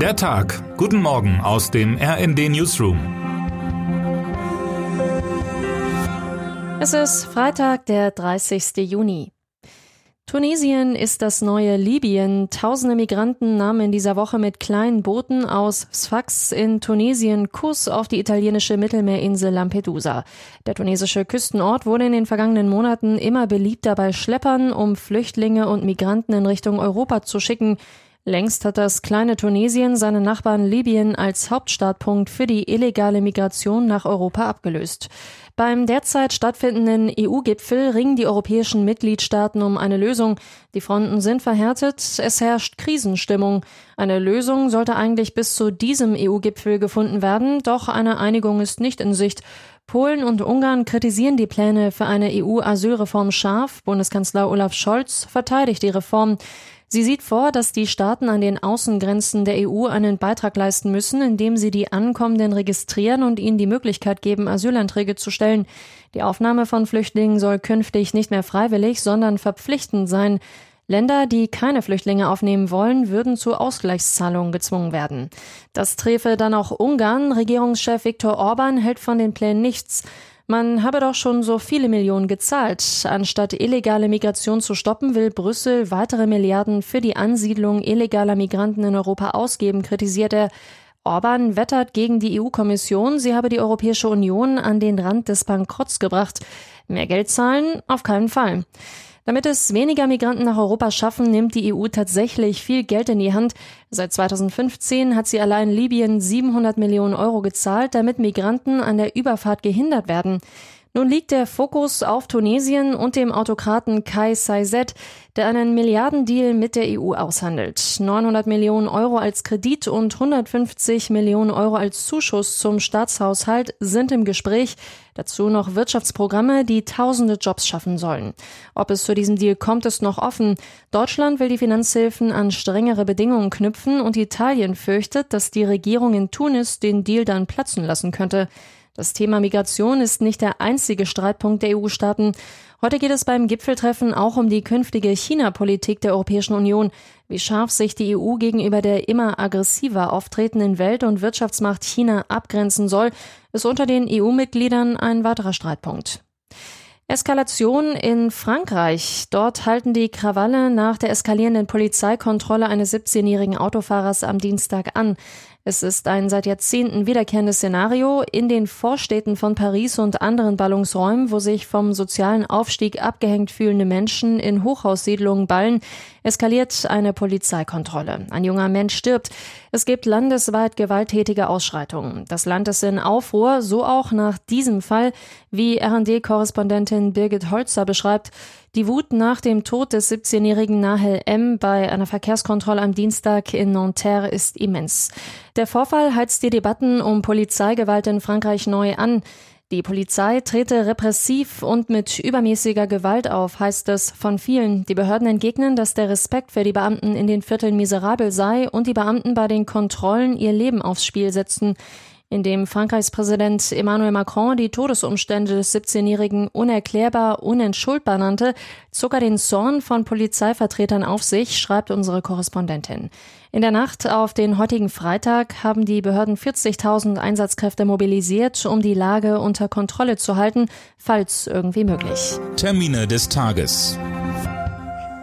Der Tag. Guten Morgen aus dem RND Newsroom. Es ist Freitag, der 30. Juni. Tunesien ist das neue Libyen. Tausende Migranten nahmen in dieser Woche mit kleinen Booten aus Sfax in Tunesien Kurs auf die italienische Mittelmeerinsel Lampedusa. Der tunesische Küstenort wurde in den vergangenen Monaten immer beliebter bei Schleppern, um Flüchtlinge und Migranten in Richtung Europa zu schicken. Längst hat das kleine Tunesien seinen Nachbarn Libyen als Hauptstartpunkt für die illegale Migration nach Europa abgelöst. Beim derzeit stattfindenden EU-Gipfel ringen die europäischen Mitgliedstaaten um eine Lösung. Die Fronten sind verhärtet, es herrscht Krisenstimmung. Eine Lösung sollte eigentlich bis zu diesem EU-Gipfel gefunden werden, doch eine Einigung ist nicht in Sicht. Polen und Ungarn kritisieren die Pläne für eine EU-Asylreform scharf. Bundeskanzler Olaf Scholz verteidigt die Reform. Sie sieht vor, dass die Staaten an den Außengrenzen der EU einen Beitrag leisten müssen, indem sie die Ankommenden registrieren und ihnen die Möglichkeit geben, Asylanträge zu stellen. Die Aufnahme von Flüchtlingen soll künftig nicht mehr freiwillig, sondern verpflichtend sein. Länder, die keine Flüchtlinge aufnehmen wollen, würden zu Ausgleichszahlungen gezwungen werden. Das träfe dann auch Ungarn. Regierungschef Viktor Orban hält von den Plänen nichts. Man habe doch schon so viele Millionen gezahlt. Anstatt illegale Migration zu stoppen, will Brüssel weitere Milliarden für die Ansiedlung illegaler Migranten in Europa ausgeben, kritisiert er. Orban wettert gegen die EU-Kommission, sie habe die Europäische Union an den Rand des Bankrotts gebracht. Mehr Geld zahlen? Auf keinen Fall. Damit es weniger Migranten nach Europa schaffen, nimmt die EU tatsächlich viel Geld in die Hand. Seit 2015 hat sie allein Libyen 700 Millionen Euro gezahlt, damit Migranten an der Überfahrt gehindert werden. Nun liegt der Fokus auf Tunesien und dem Autokraten Kai Saizet, der einen Milliardendeal mit der EU aushandelt. 900 Millionen Euro als Kredit und 150 Millionen Euro als Zuschuss zum Staatshaushalt sind im Gespräch. Dazu noch Wirtschaftsprogramme, die tausende Jobs schaffen sollen. Ob es zu diesem Deal kommt, ist noch offen. Deutschland will die Finanzhilfen an strengere Bedingungen knüpfen und Italien fürchtet, dass die Regierung in Tunis den Deal dann platzen lassen könnte. Das Thema Migration ist nicht der einzige Streitpunkt der EU-Staaten. Heute geht es beim Gipfeltreffen auch um die künftige China-Politik der Europäischen Union, wie scharf sich die EU gegenüber der immer aggressiver auftretenden Welt- und Wirtschaftsmacht China abgrenzen soll, ist unter den EU-Mitgliedern ein weiterer Streitpunkt. Eskalation in Frankreich. Dort halten die Krawalle nach der eskalierenden Polizeikontrolle eines 17-jährigen Autofahrers am Dienstag an. Es ist ein seit Jahrzehnten wiederkehrendes Szenario in den Vorstädten von Paris und anderen Ballungsräumen, wo sich vom sozialen Aufstieg abgehängt fühlende Menschen in Hochhaussiedlungen ballen, eskaliert eine Polizeikontrolle. Ein junger Mensch stirbt. Es gibt landesweit gewalttätige Ausschreitungen. Das Land ist in Aufruhr, so auch nach diesem Fall, wie RD-Korrespondentin Birgit Holzer beschreibt. Die Wut nach dem Tod des 17-jährigen Nahel M. bei einer Verkehrskontrolle am Dienstag in Nanterre ist immens. Der Vorfall heizt die Debatten um Polizeigewalt in Frankreich neu an. Die Polizei trete repressiv und mit übermäßiger Gewalt auf, heißt es von vielen. Die Behörden entgegnen, dass der Respekt für die Beamten in den Vierteln miserabel sei und die Beamten bei den Kontrollen ihr Leben aufs Spiel setzen in dem Frankreichs Präsident Emmanuel Macron die Todesumstände des 17-Jährigen unerklärbar, unentschuldbar nannte, zog er den Zorn von Polizeivertretern auf sich, schreibt unsere Korrespondentin. In der Nacht auf den heutigen Freitag haben die Behörden 40.000 Einsatzkräfte mobilisiert, um die Lage unter Kontrolle zu halten, falls irgendwie möglich. Termine des Tages.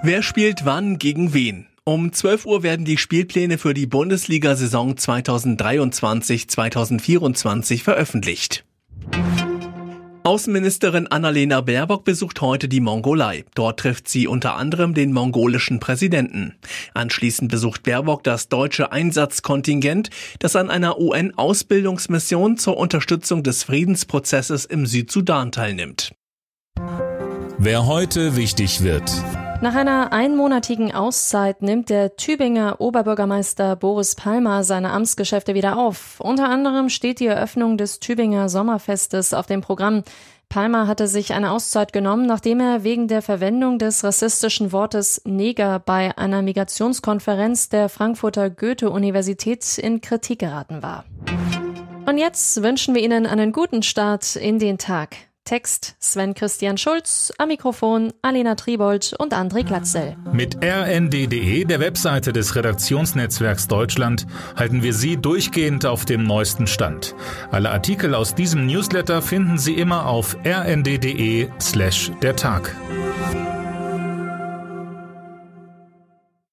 Wer spielt wann gegen wen? Um 12 Uhr werden die Spielpläne für die Bundesliga-Saison 2023-2024 veröffentlicht. Außenministerin Annalena Baerbock besucht heute die Mongolei. Dort trifft sie unter anderem den mongolischen Präsidenten. Anschließend besucht Baerbock das deutsche Einsatzkontingent, das an einer UN-Ausbildungsmission zur Unterstützung des Friedensprozesses im Südsudan teilnimmt. Wer heute wichtig wird. Nach einer einmonatigen Auszeit nimmt der Tübinger Oberbürgermeister Boris Palmer seine Amtsgeschäfte wieder auf. Unter anderem steht die Eröffnung des Tübinger Sommerfestes auf dem Programm. Palmer hatte sich eine Auszeit genommen, nachdem er wegen der Verwendung des rassistischen Wortes Neger bei einer Migrationskonferenz der Frankfurter Goethe-Universität in Kritik geraten war. Und jetzt wünschen wir Ihnen einen guten Start in den Tag. Text Sven Christian Schulz, am Mikrofon Alena Tribold und André Glatzel. Mit rnd.de, der Webseite des Redaktionsnetzwerks Deutschland, halten wir Sie durchgehend auf dem neuesten Stand. Alle Artikel aus diesem Newsletter finden Sie immer auf rnd.de slash der Tag.